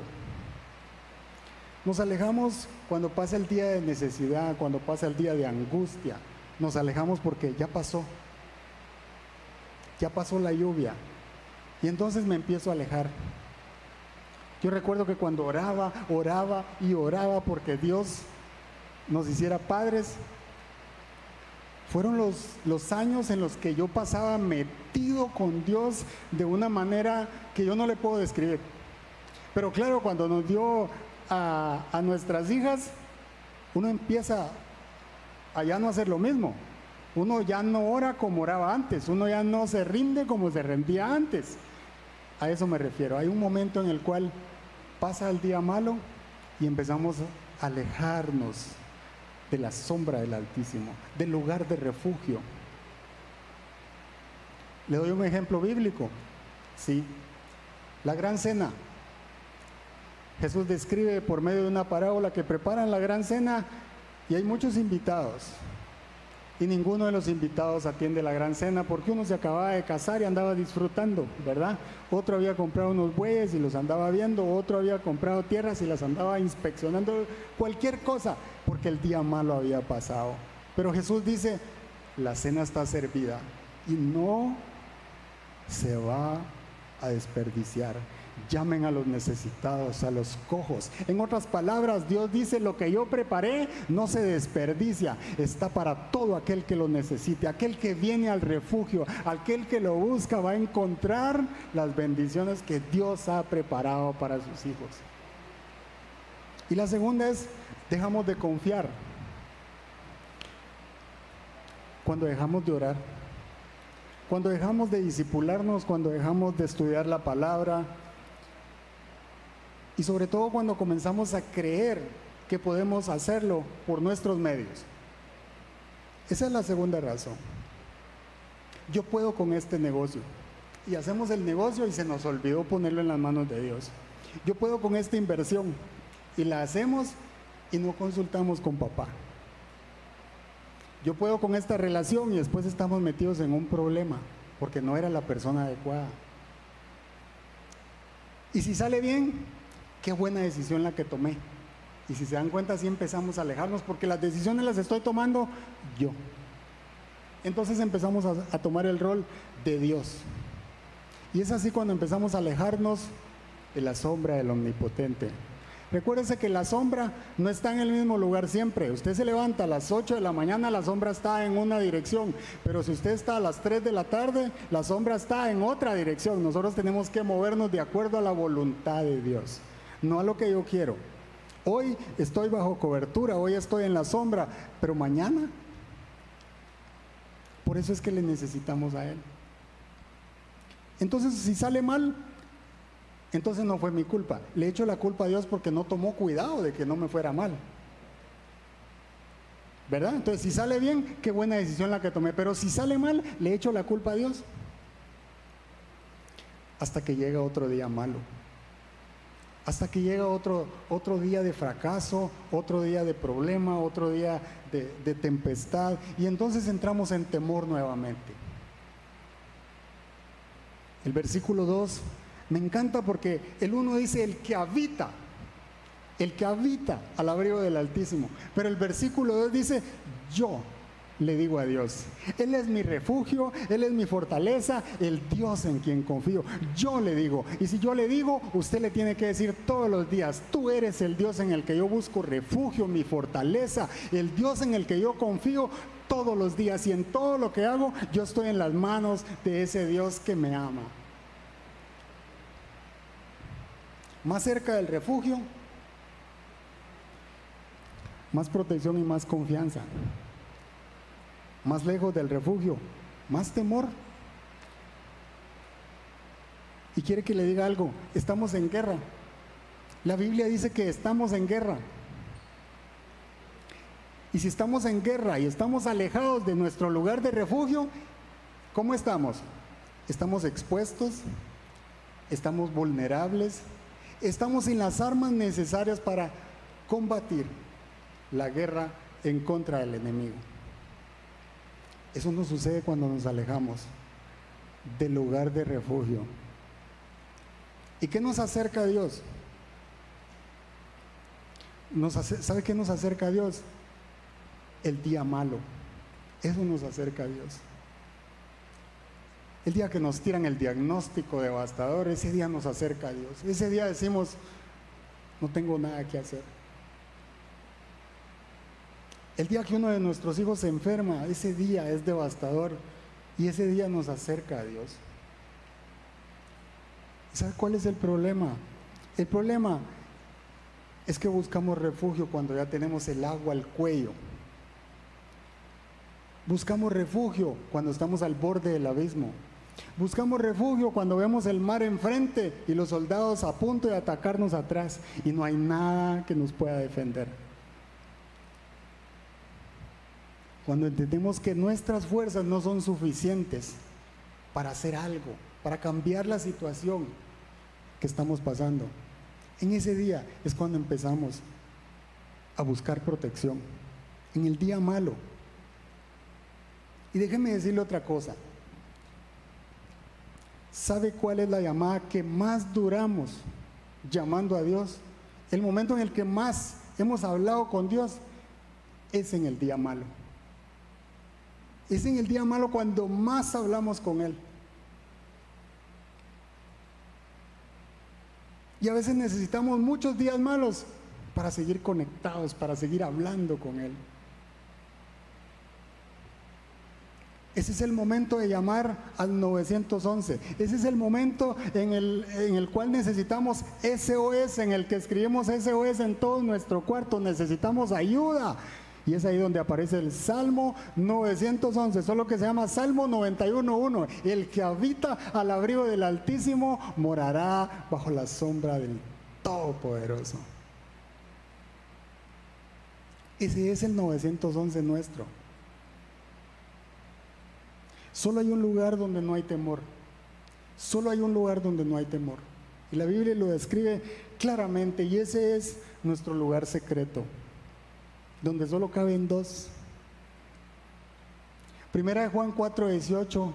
Nos alejamos cuando pasa el día de necesidad, cuando pasa el día de angustia. Nos alejamos porque ya pasó ya pasó la lluvia. Y entonces me empiezo a alejar. Yo recuerdo que cuando oraba, oraba y oraba porque Dios nos hiciera padres, fueron los, los años en los que yo pasaba metido con Dios de una manera que yo no le puedo describir. Pero claro, cuando nos dio a, a nuestras hijas, uno empieza a ya no hacer lo mismo. Uno ya no ora como oraba antes, uno ya no se rinde como se rendía antes. A eso me refiero. Hay un momento en el cual pasa el día malo y empezamos a alejarnos de la sombra del Altísimo, del lugar de refugio. Le doy un ejemplo bíblico. Sí, la gran cena. Jesús describe por medio de una parábola que preparan la gran cena y hay muchos invitados y ninguno de los invitados atiende la gran cena porque uno se acababa de casar y andaba disfrutando, ¿verdad? Otro había comprado unos bueyes y los andaba viendo, otro había comprado tierras y las andaba inspeccionando, cualquier cosa, porque el día malo había pasado. Pero Jesús dice, la cena está servida y no se va a desperdiciar llamen a los necesitados, a los cojos. En otras palabras, Dios dice, lo que yo preparé no se desperdicia, está para todo aquel que lo necesite, aquel que viene al refugio, aquel que lo busca va a encontrar las bendiciones que Dios ha preparado para sus hijos. Y la segunda es, dejamos de confiar. Cuando dejamos de orar, cuando dejamos de disipularnos, cuando dejamos de estudiar la palabra, y sobre todo cuando comenzamos a creer que podemos hacerlo por nuestros medios. Esa es la segunda razón. Yo puedo con este negocio. Y hacemos el negocio y se nos olvidó ponerlo en las manos de Dios. Yo puedo con esta inversión. Y la hacemos y no consultamos con papá. Yo puedo con esta relación y después estamos metidos en un problema porque no era la persona adecuada. Y si sale bien, qué buena decisión la que tomé. Y si se dan cuenta, así empezamos a alejarnos porque las decisiones las estoy tomando yo. Entonces empezamos a, tomar el rol de Dios. Y es así cuando empezamos a alejarnos de la sombra del omnipotente. Recuérdese que la sombra no está en el mismo lugar siempre. Usted se levanta a las 8 de la mañana, la sombra está en una dirección. Pero si usted está a las 3 de la tarde, la sombra está en otra dirección. Nosotros tenemos que movernos de acuerdo a la voluntad de Dios no a lo que yo quiero. Hoy estoy bajo cobertura, hoy estoy en la sombra, pero mañana. Por eso es que le necesitamos a Él. Entonces, si sale mal, entonces no fue mi culpa. Le echo la culpa a Dios porque no tomó cuidado de que no me fuera mal. ¿Verdad? Entonces, si sale bien, qué buena decisión la que tomé. Pero si sale mal, le echo la culpa a Dios. Hasta que llega otro día malo hasta que llega otro, otro día de fracaso, otro día de problema, otro día de, de tempestad, y entonces entramos en temor nuevamente. El versículo 2 me encanta porque el 1 dice el que habita, el que habita al abrigo del Altísimo, pero el versículo 2 dice yo le digo a Dios. Él es mi refugio, Él es mi fortaleza, el Dios en quien confío. Yo le digo, y si yo le digo, usted le tiene que decir todos los días, tú eres el Dios en el que yo busco refugio, mi fortaleza, el Dios en el que yo confío todos los días y en todo lo que hago, yo estoy en las manos de ese Dios que me ama. Más cerca del refugio, más protección y más confianza más lejos del refugio, más temor. Y quiere que le diga algo, estamos en guerra. La Biblia dice que estamos en guerra. Y si estamos en guerra y estamos alejados de nuestro lugar de refugio, ¿cómo estamos? Estamos expuestos, estamos vulnerables, estamos sin las armas necesarias para combatir la guerra en contra del enemigo. Eso no sucede cuando nos alejamos del lugar de refugio. ¿Y qué nos acerca a Dios? ¿Sabe qué nos acerca a Dios? El día malo. Eso nos acerca a Dios. El día que nos tiran el diagnóstico devastador, ese día nos acerca a Dios. Ese día decimos, no tengo nada que hacer. El día que uno de nuestros hijos se enferma, ese día es devastador y ese día nos acerca a Dios. ¿Sabe cuál es el problema? El problema es que buscamos refugio cuando ya tenemos el agua al cuello. Buscamos refugio cuando estamos al borde del abismo. Buscamos refugio cuando vemos el mar enfrente y los soldados a punto de atacarnos atrás y no hay nada que nos pueda defender. Cuando entendemos que nuestras fuerzas no son suficientes para hacer algo, para cambiar la situación que estamos pasando. En ese día es cuando empezamos a buscar protección. En el día malo. Y déjeme decirle otra cosa. ¿Sabe cuál es la llamada que más duramos llamando a Dios? El momento en el que más hemos hablado con Dios es en el día malo. Es en el día malo cuando más hablamos con Él. Y a veces necesitamos muchos días malos para seguir conectados, para seguir hablando con Él. Ese es el momento de llamar al 911. Ese es el momento en el, en el, cual necesitamos SOS, en el que escribimos SOS en todo nuestro cuarto. Necesitamos ayuda. Y es ahí donde aparece el Salmo 911, solo que se llama Salmo 91.1. El que habita al abrigo del Altísimo morará bajo la sombra del Todopoderoso. Ese es el 911 nuestro. Solo hay un lugar donde no hay temor. Solo hay un lugar donde no hay temor. Y la Biblia lo describe claramente y ese es nuestro lugar secreto, donde solo caben dos. Primera de Juan 4:18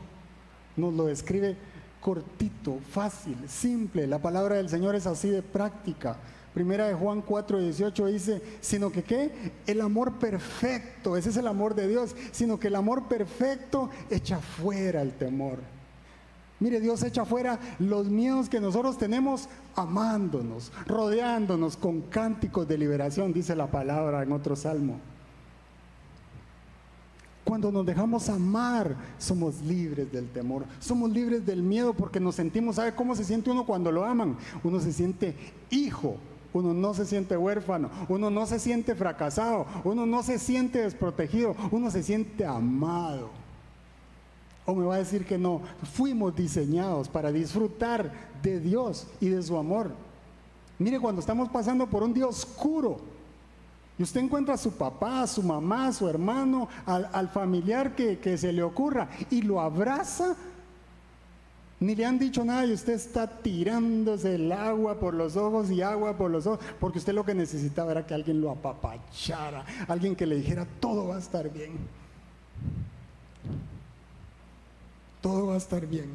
nos lo describe cortito, fácil, simple. La palabra del Señor es así de práctica. Primera de Juan 4, 18 dice, sino que qué? El amor perfecto, ese es el amor de Dios, sino que el amor perfecto echa fuera el temor. Mire, Dios echa fuera los miedos que nosotros tenemos amándonos, rodeándonos con cánticos de liberación, dice la palabra en otro salmo. Cuando nos dejamos amar, somos libres del temor, somos libres del miedo porque nos sentimos, ¿sabe cómo se siente uno cuando lo aman? Uno se siente hijo, uno no se siente huérfano, uno no se siente fracasado, uno no se siente desprotegido, uno se siente amado. O me va a decir que no, fuimos diseñados para disfrutar de Dios y de su amor. Mire, cuando estamos pasando por un día oscuro y usted encuentra a su papá, a su mamá, a su hermano, al, familiar que, que se le ocurra y lo abraza, ni le han dicho nada y usted está tirándose el agua por los ojos y agua por los ojos, porque usted lo que necesitaba era que alguien lo apapachara, alguien que le dijera, todo va a estar bien. Todo va a estar bien.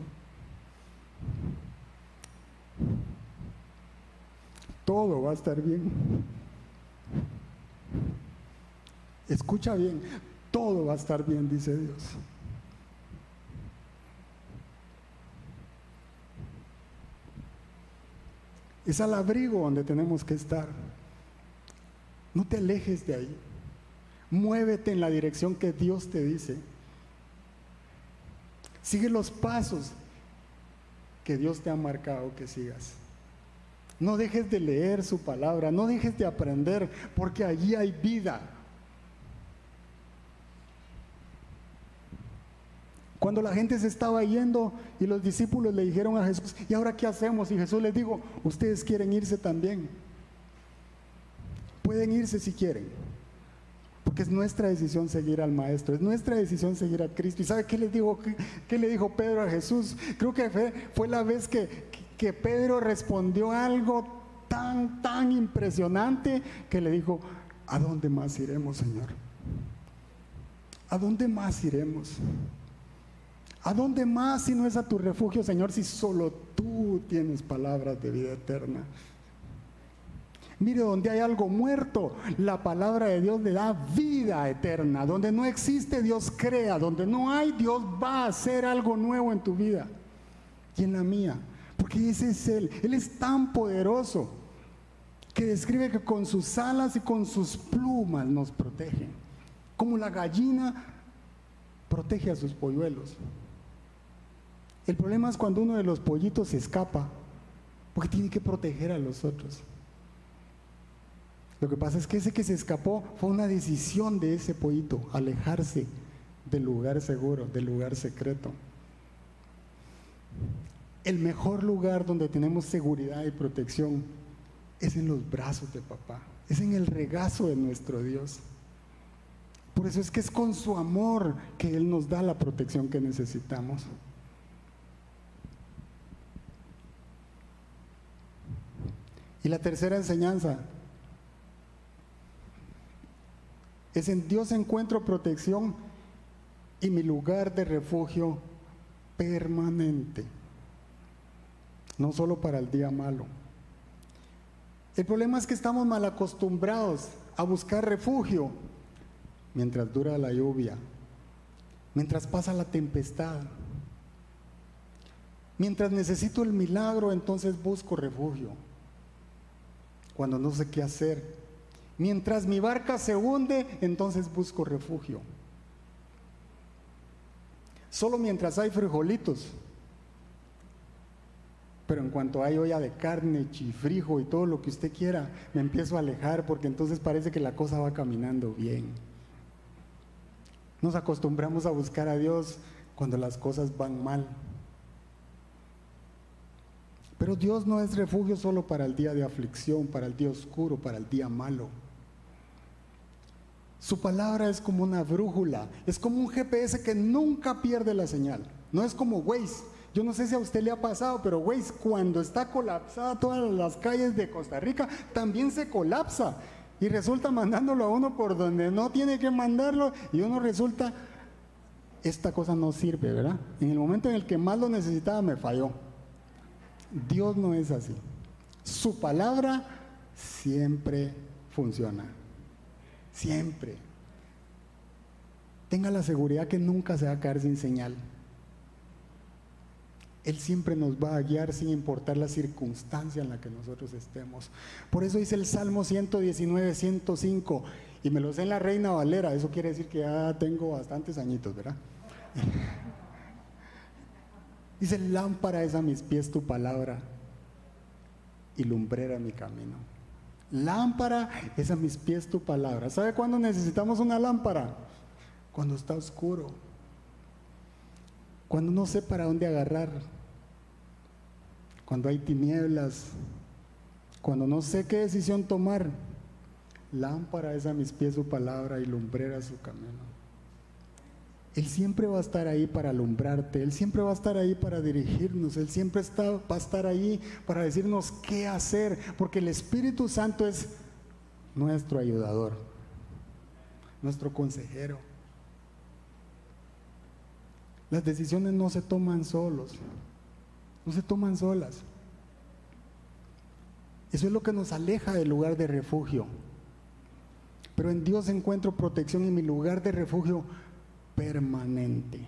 Todo va a estar bien. Escucha bien, todo va a estar bien, dice Dios. Es al abrigo donde tenemos que estar. No te alejes de ahí. Muévete en la dirección que Dios te dice. Sigue los pasos que Dios te ha marcado que sigas. No dejes de leer su palabra, no dejes de aprender, porque allí hay vida. Cuando la gente se estaba yendo y los discípulos le dijeron a Jesús, ¿y ahora qué hacemos? Y Jesús les dijo, ustedes quieren irse también. Pueden irse si quieren. Porque es nuestra decisión seguir al Maestro, es nuestra decisión seguir a Cristo. ¿Y sabe qué le dijo, qué, le dijo Pedro a Jesús? Creo que fue, fue la vez que, que Pedro respondió algo tan, tan impresionante que le dijo, ¿a dónde más iremos, Señor? ¿A dónde más iremos? ¿A dónde más si no es a tu refugio, Señor, si solo tú tienes palabras de vida eterna? Mire, donde hay algo muerto, la palabra de Dios le da vida eterna. Donde no existe, Dios crea. Donde no hay, Dios va a hacer algo nuevo en tu vida y en la mía. Porque ese es Él. Él es tan poderoso que describe que con sus alas y con sus plumas nos protege. Como la gallina protege a sus polluelos. El problema es cuando uno de los pollitos se escapa, porque tiene que proteger a los otros. Lo que pasa es que ese que se escapó fue una decisión de ese pollito, alejarse del lugar seguro, del lugar secreto. El mejor lugar donde tenemos seguridad y protección es en los brazos de papá, es en el regazo de nuestro Dios. Por eso es que es con su amor que Él nos da la protección que necesitamos. Y la tercera enseñanza es en Dios encuentro protección y mi lugar de refugio permanente, no solo para el día malo. El problema es que estamos mal acostumbrados a buscar refugio mientras dura la lluvia, mientras pasa la tempestad. Mientras necesito el milagro, entonces busco refugio. Cuando no sé qué hacer. Mientras mi barca se hunde, entonces busco refugio. Solo mientras hay frijolitos. Pero en cuanto hay olla de carne, chifrijo y todo lo que usted quiera, me empiezo a alejar porque entonces parece que la cosa va caminando bien. Nos acostumbramos a buscar a Dios cuando las cosas van mal. Pero Dios no es refugio solo para el día de aflicción, para el día oscuro, para el día malo. Su palabra es como una brújula, es como un GPS que nunca pierde la señal. No es como Waze. Yo no sé si a usted le ha pasado, pero Waze cuando está colapsada todas las calles de Costa Rica, también se colapsa y resulta mandándolo a uno por donde no tiene que mandarlo y uno resulta, esta cosa no sirve, ¿verdad? En el momento en el que más lo necesitaba me falló. Dios no es así. Su palabra siempre funciona. Siempre. Tenga la seguridad que nunca se va a caer sin señal. Él siempre nos va a guiar sin importar la circunstancia en la que nosotros estemos. Por eso dice el Salmo 119, 105, y me lo sé en la Reina Valera, eso quiere decir que ya tengo bastantes añitos, ¿verdad? [LAUGHS] dice, lámpara es a mis pies tu palabra y lumbrera mi camino. Lámpara es a mis pies tu palabra. ¿Sabe cuándo necesitamos una lámpara? Cuando está oscuro. Cuando no sé para dónde agarrar cuando hay tinieblas, cuando no sé qué decisión tomar, lámpara es a mis pies su palabra y lumbrera su camino. Él siempre va a estar ahí para alumbrarte, Él siempre va a estar ahí para dirigirnos, Él siempre está, va a estar ahí para decirnos qué hacer, porque el Espíritu Santo es nuestro ayudador, nuestro consejero. Las decisiones no se toman solos, no se toman solas. Eso es lo que nos aleja del lugar de refugio. Pero en Dios encuentro protección en mi lugar de refugio permanente.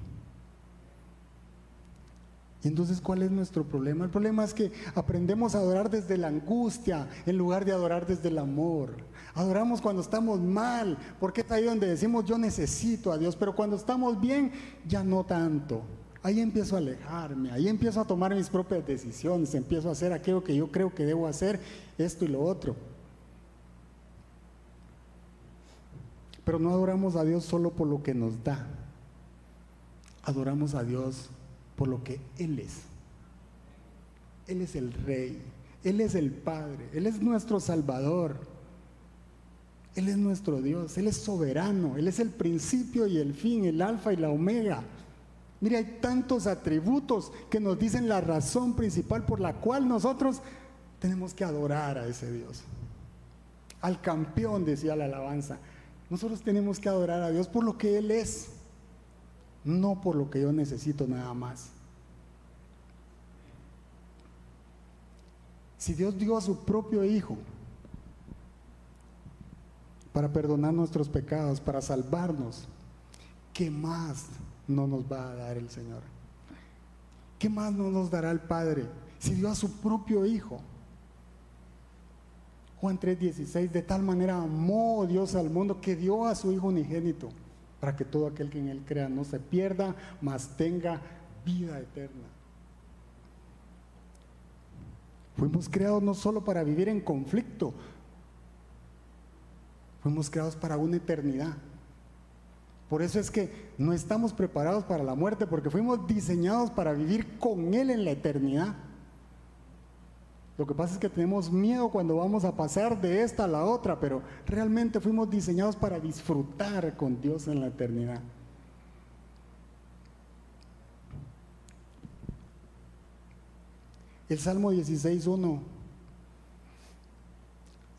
Y entonces, ¿cuál es nuestro problema? El problema es que aprendemos a adorar desde la angustia en lugar de adorar desde el amor. Adoramos cuando estamos mal, porque es ahí donde decimos yo necesito a Dios, pero cuando estamos bien, ya no tanto ahí empiezo a alejarme, ahí empiezo a tomar mis propias decisiones, empiezo a hacer aquello que yo creo que debo hacer, esto y lo otro. Pero no adoramos a Dios solo por lo que nos da, adoramos a Dios por lo que Él es. Él es el Rey, Él es el Padre, Él es nuestro Salvador. Él es nuestro Dios, Él es soberano, Él es el principio y el fin, el alfa y la omega. Mire, hay tantos atributos que nos dicen la razón principal por la cual nosotros tenemos que adorar a ese Dios. Al campeón, decía la alabanza. Nosotros tenemos que adorar a Dios por lo que Él es, no por lo que yo necesito nada más. Si Dios dio a su propio Hijo para perdonar nuestros pecados, para salvarnos, ¿qué más no nos va a dar el Señor? ¿Qué más no nos dará el Padre si dio a su propio Hijo? Juan 3:16, de tal manera amó Dios al mundo que dio a su Hijo unigénito, para que todo aquel que en Él crea no se pierda, mas tenga vida eterna. Fuimos creados no solo para vivir en conflicto, fuimos creados para una eternidad Por eso es que no estamos preparados para la muerte, porque fuimos diseñados para vivir con Él en la eternidad. Lo que pasa es que tenemos miedo cuando vamos a pasar de esta a la otra, pero realmente fuimos diseñados para disfrutar con Dios en la eternidad. El Salmo 16.1,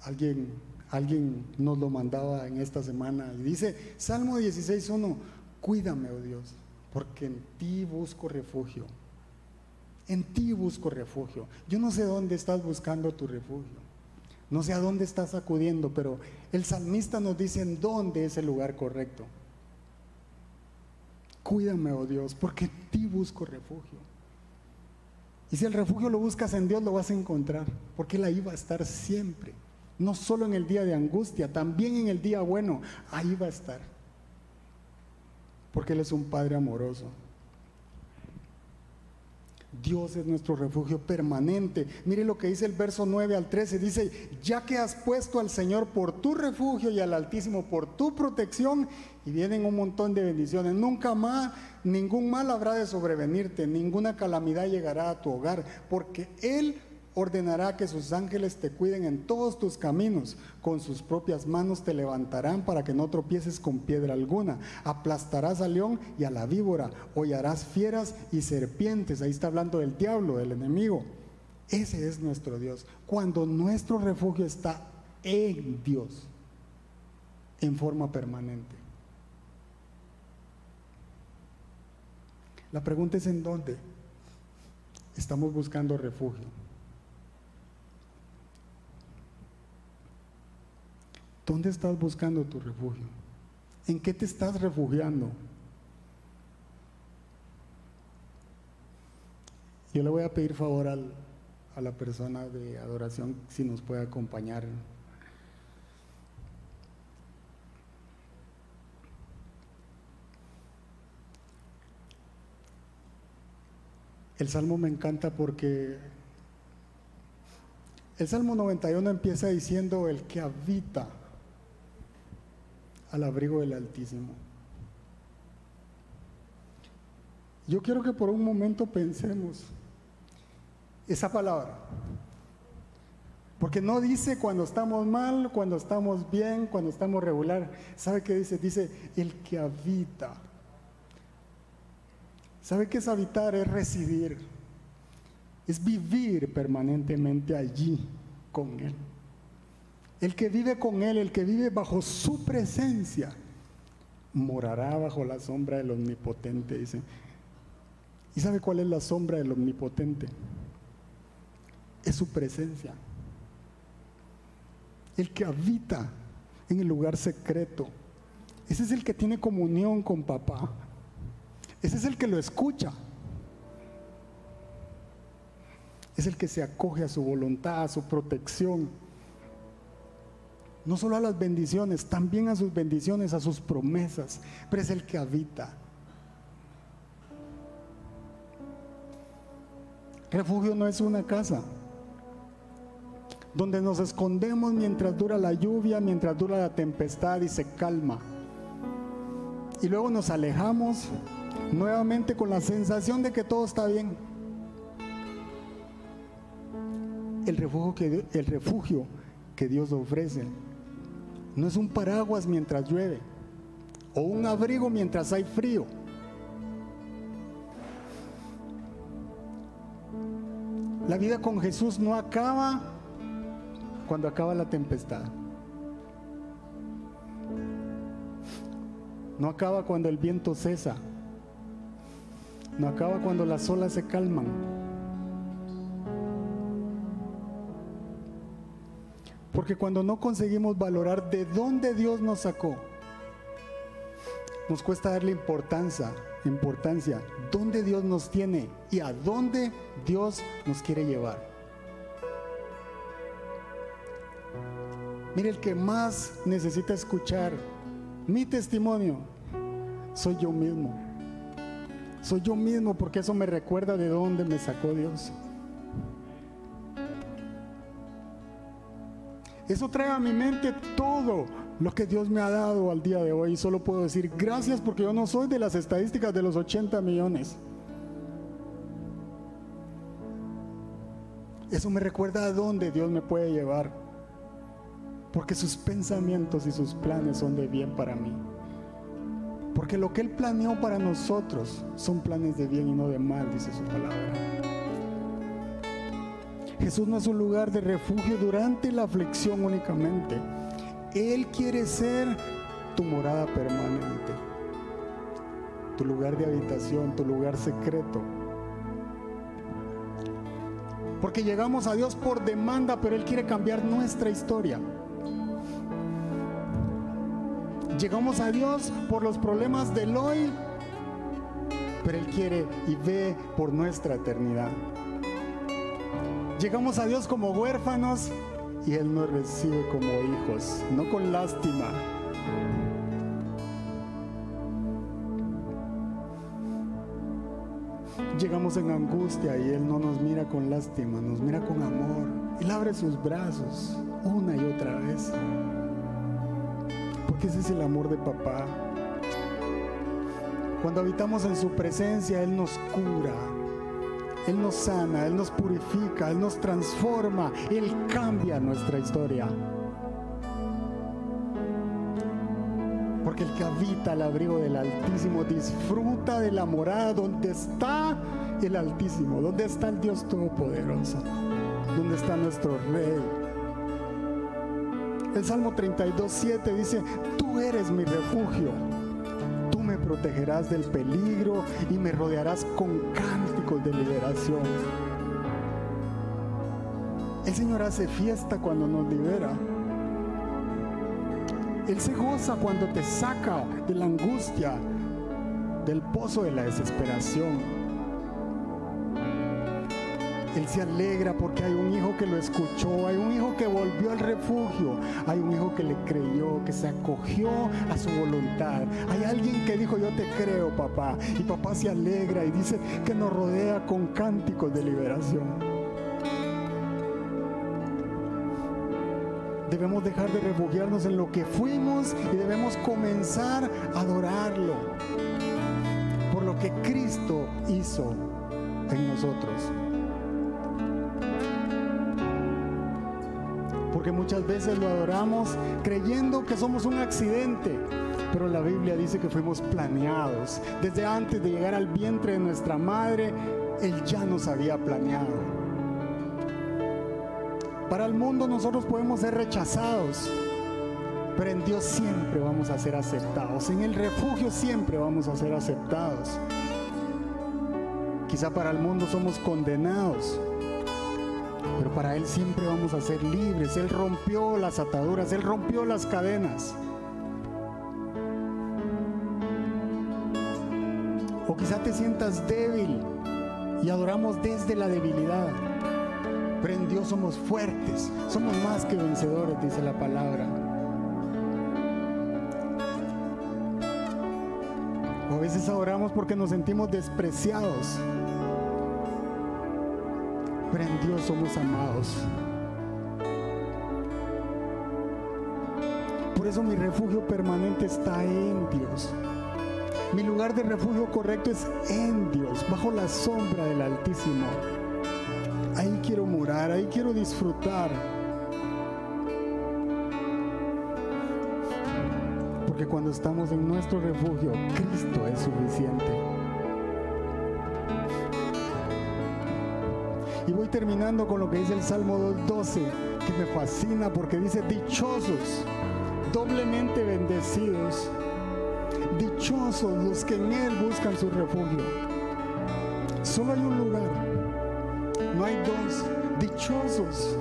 alguien, alguien nos lo mandaba en esta semana y dice, Salmo 16.1, cuídame, oh Dios, porque en ti busco refugio. En ti busco refugio. Yo no sé dónde estás buscando tu refugio. No sé a dónde estás acudiendo, pero el salmista nos dice en dónde es el lugar correcto. Cuídame, oh Dios, porque en ti busco refugio. Y si el refugio lo buscas en Dios, lo vas a encontrar, porque Él ahí va a estar siempre. No solo en el día de angustia, también en el día bueno, ahí va a estar. Porque Él es un Padre amoroso. Dios es nuestro refugio permanente. Mire lo que dice el verso 9 al 13. Dice, ya que has puesto al Señor por tu refugio y al Altísimo por tu protección, y vienen un montón de bendiciones. Nunca más ningún mal habrá de sobrevenirte, ninguna calamidad llegará a tu hogar, porque Él ordenará que sus ángeles te cuiden en todos tus caminos, con sus propias manos te levantarán para que no tropieces con piedra alguna, aplastarás al león y a la víbora, hollarás fieras y serpientes, ahí está hablando del diablo, del enemigo. Ese es nuestro Dios. Cuando nuestro refugio está en Dios, en forma permanente. La pregunta es en dónde estamos buscando refugio. ¿Dónde estás buscando tu refugio? ¿En qué te estás refugiando? Yo le voy a pedir favor a la persona de adoración si nos puede acompañar. El salmo me encanta porque el salmo 91 empieza diciendo el que habita al abrigo del Altísimo. Yo quiero que por un momento pensemos esa palabra. Porque no dice cuando estamos mal, cuando estamos bien, cuando estamos regular. ¿Sabe qué dice? Dice el que habita. ¿Sabe qué es habitar? Es residir. Es vivir permanentemente allí con Él. El que vive con Él, el que vive bajo su presencia, morará bajo la sombra del Omnipotente, dice. ¿Y sabe cuál es la sombra del Omnipotente? Es su presencia. El que habita en el lugar secreto. Ese es el que tiene comunión con papá. Ese es el que lo escucha. Es el que se acoge a su voluntad, a su protección no solo a las bendiciones, también a sus bendiciones, a sus promesas, pero es el que habita. Refugio no es una casa donde nos escondemos mientras dura la lluvia, mientras dura la tempestad y se calma. Y luego nos alejamos nuevamente con la sensación de que todo está bien. El refugio que, el refugio que Dios ofrece no es un paraguas mientras llueve o un abrigo mientras hay frío. La vida con Jesús no acaba cuando acaba la tempestad. No acaba cuando el viento cesa. No acaba cuando las olas se calman. Porque cuando no conseguimos valorar de dónde Dios nos sacó, nos cuesta darle importancia, importancia, dónde Dios nos tiene y a dónde Dios nos quiere llevar. Mire, el que más necesita escuchar mi testimonio soy yo mismo. Soy yo mismo porque eso me recuerda de dónde me sacó Dios. Eso trae a mi mente todo, lo que Dios me ha dado al día de hoy. Y solo puedo decir gracias porque yo no soy de las estadísticas de los 80 millones. Eso me recuerda a dónde Dios me puede llevar. Porque sus pensamientos y sus planes son de bien para mí. Porque lo que Él planeó para nosotros son planes de bien y no de mal, dice su palabra. Jesús no es un lugar de refugio durante la aflicción únicamente. Él quiere ser tu morada permanente, tu lugar de habitación, tu lugar secreto. Porque llegamos a Dios por demanda, pero Él quiere cambiar nuestra historia. Llegamos a Dios por los problemas del hoy, pero Él quiere y ve por nuestra eternidad. Llegamos a Dios como huérfanos y Él nos recibe como hijos, no con lástima. Llegamos en angustia y Él no nos mira con lástima, nos mira con amor. Él abre sus brazos una y otra vez. Porque ese es el amor de papá. Cuando habitamos en su presencia, Él nos cura, él nos sana, Él nos purifica, Él nos transforma, Él cambia nuestra historia. Porque el que habita al abrigo del Altísimo disfruta de la morada donde está el Altísimo, donde está el Dios Todopoderoso, donde está nuestro Rey. El Salmo 32, 7 dice, tú eres mi refugio protegerás del peligro y me rodearás con cánticos de liberación. El Señor hace fiesta cuando nos libera. Él se goza cuando te saca de la angustia, del pozo de la desesperación. Él se alegra porque hay un hijo que lo escuchó, hay un hijo que volvió al refugio, hay un hijo que le creyó, que se acogió a su voluntad. Hay alguien que dijo, yo te creo, papá. Y papá se alegra y dice que nos rodea con cánticos de liberación. Debemos dejar de refugiarnos en lo que fuimos y debemos comenzar a adorarlo por lo que Cristo hizo en nosotros. Muchas veces lo adoramos creyendo que somos un accidente. Pero la Biblia dice que fuimos planeados. Desde antes de llegar al vientre de nuestra madre, Él ya nos había planeado. Para el mundo nosotros podemos ser rechazados, pero en Dios siempre vamos a ser aceptados. En el refugio siempre vamos a ser aceptados. Quizá para el mundo somos condenados, para Él siempre vamos a ser libres. Él rompió las ataduras, Él rompió las cadenas. O quizá te sientas débil y adoramos desde la debilidad. Pero en Dios somos fuertes, somos más que vencedores, dice la palabra. O a veces adoramos porque nos sentimos despreciados en Dios somos amados. Por eso mi refugio permanente está en Dios. Mi lugar de refugio correcto es en Dios, bajo la sombra del Altísimo. Ahí quiero morar, ahí quiero disfrutar. Porque cuando estamos en nuestro refugio, Cristo es suficiente. Voy terminando con lo que dice el Salmo 2.12, que me fascina porque dice, dichosos, doblemente bendecidos, dichosos los que en Él buscan su refugio. Solo hay un lugar, no hay dos, dichosos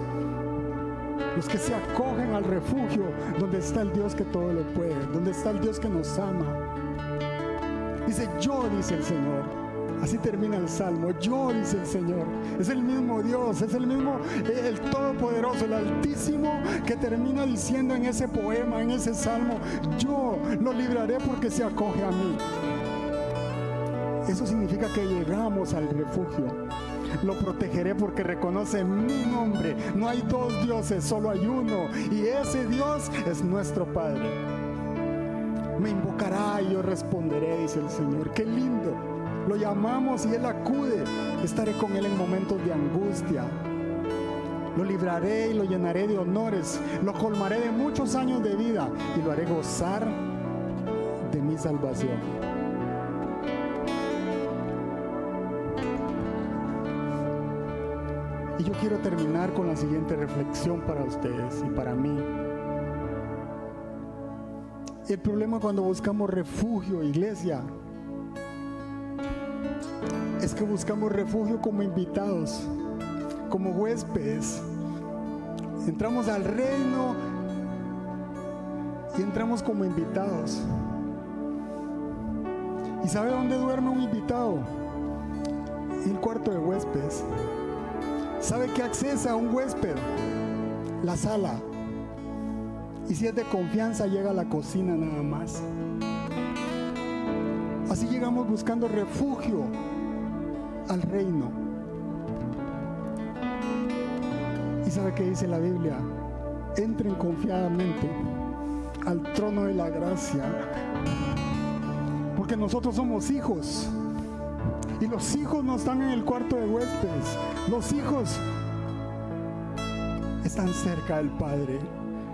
los que se acogen al refugio donde está el Dios que todo lo puede, donde está el Dios que nos ama. Dice, yo, dice el Señor, Así termina el salmo. Yo, dice el Señor. Es el mismo Dios, es el mismo, eh, el Todopoderoso, el Altísimo, que termina diciendo en ese poema, en ese salmo, yo lo libraré porque se acoge a mí. Eso significa que llegamos al refugio. Lo protegeré porque reconoce mi nombre. No hay dos dioses, solo hay uno. Y ese Dios es nuestro Padre. Me invocará y yo responderé, dice el Señor. Qué lindo. Lo llamamos y Él acude. Estaré con Él en momentos de angustia. Lo libraré y lo llenaré de honores. Lo colmaré de muchos años de vida y lo haré gozar de mi salvación. Y yo quiero terminar con la siguiente reflexión para ustedes y para mí. El problema cuando buscamos refugio, iglesia, es que buscamos refugio como invitados, como huéspedes. Entramos al reino y entramos como invitados. ¿Y sabe dónde duerme un invitado? El cuarto de huéspedes. ¿Sabe qué accesa un huésped? La sala. Y si es de confianza, llega a la cocina nada más. Así llegamos buscando refugio al reino. ¿Y sabe qué dice la Biblia? Entren confiadamente al trono de la gracia. Porque nosotros somos hijos. Y los hijos no están en el cuarto de huéspedes. Los hijos están cerca del Padre.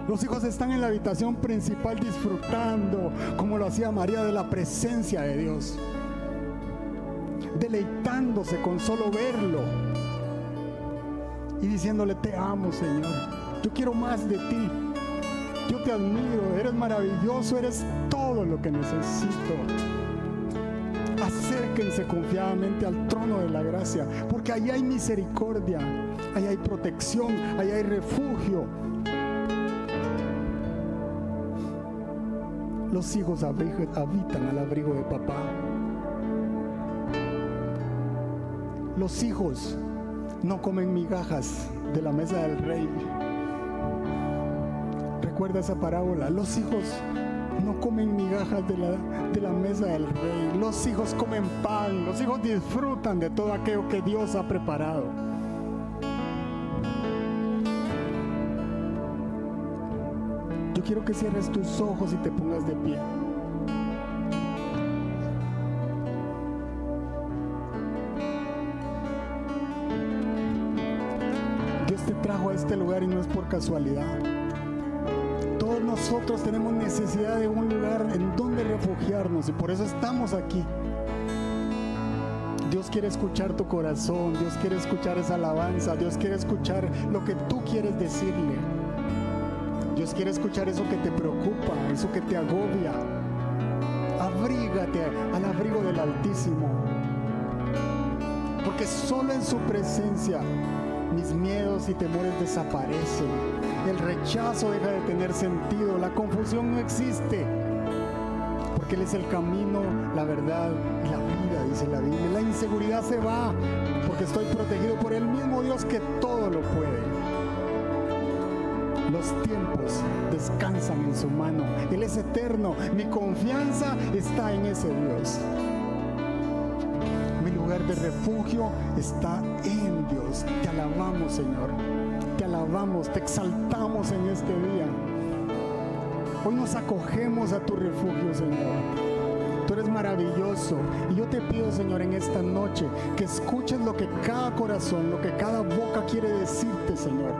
Los hijos están en la habitación principal disfrutando, como lo hacía María, de la presencia de Dios. Deleitándose con solo verlo. Y diciéndole, te amo Señor. Yo quiero más de ti. Yo te admiro. Eres maravilloso. Eres todo lo que necesito acérquense confiadamente al trono de la gracia, porque ahí hay misericordia, ahí hay protección, ahí hay refugio. Los hijos habitan al abrigo de papá. Los hijos no comen migajas de la mesa del rey. Recuerda esa parábola. Los hijos no comen migajas de la, de la mesa del rey. Los hijos comen pan. Los hijos disfrutan de todo aquello que Dios ha preparado. Yo quiero que cierres tus ojos y te pongas de pie. Trajo a este lugar y no es por casualidad nosotros tenemos necesidad de un lugar en donde refugiarnos y por eso estamos aquí. Dios quiere escuchar tu corazón, Dios quiere escuchar esa alabanza, Dios quiere escuchar lo que tú quieres decirle. Dios quiere escuchar eso que te preocupa, eso que te agobia. Abrígate al abrigo del Altísimo. Porque solo en su presencia mis miedos y temores desaparecen el rechazo deja de tener sentido, la confusión no existe, porque Él es el camino, la verdad y la vida, dice la Biblia. La inseguridad se va, porque estoy protegido por el mismo Dios que todo lo puede. Los tiempos descansan en su mano. Él es eterno. Mi confianza está en ese Dios. Mi lugar de refugio está en Dios. Te alabamos, Señor te alabamos, te exaltamos en este día. Hoy nos acogemos a tu refugio, Señor. Tú eres maravilloso. Y yo te pido, Señor, en esta noche que escuches lo que cada corazón, lo que cada boca quiere decirte, Señor.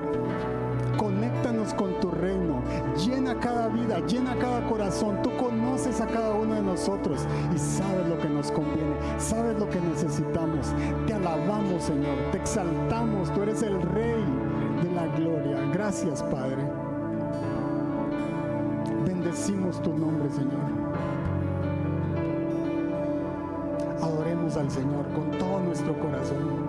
Conéctanos con tu reino. Llena cada vida, llena cada corazón. Tú conoces a cada uno de nosotros y sabes lo que nos conviene, sabes lo que necesitamos. Te alabamos, Señor. Te exaltamos. Tú eres el Rey de la gloria. Gracias, Padre. Bendecimos tu nombre, Señor. Adoremos al Señor con todo nuestro corazón.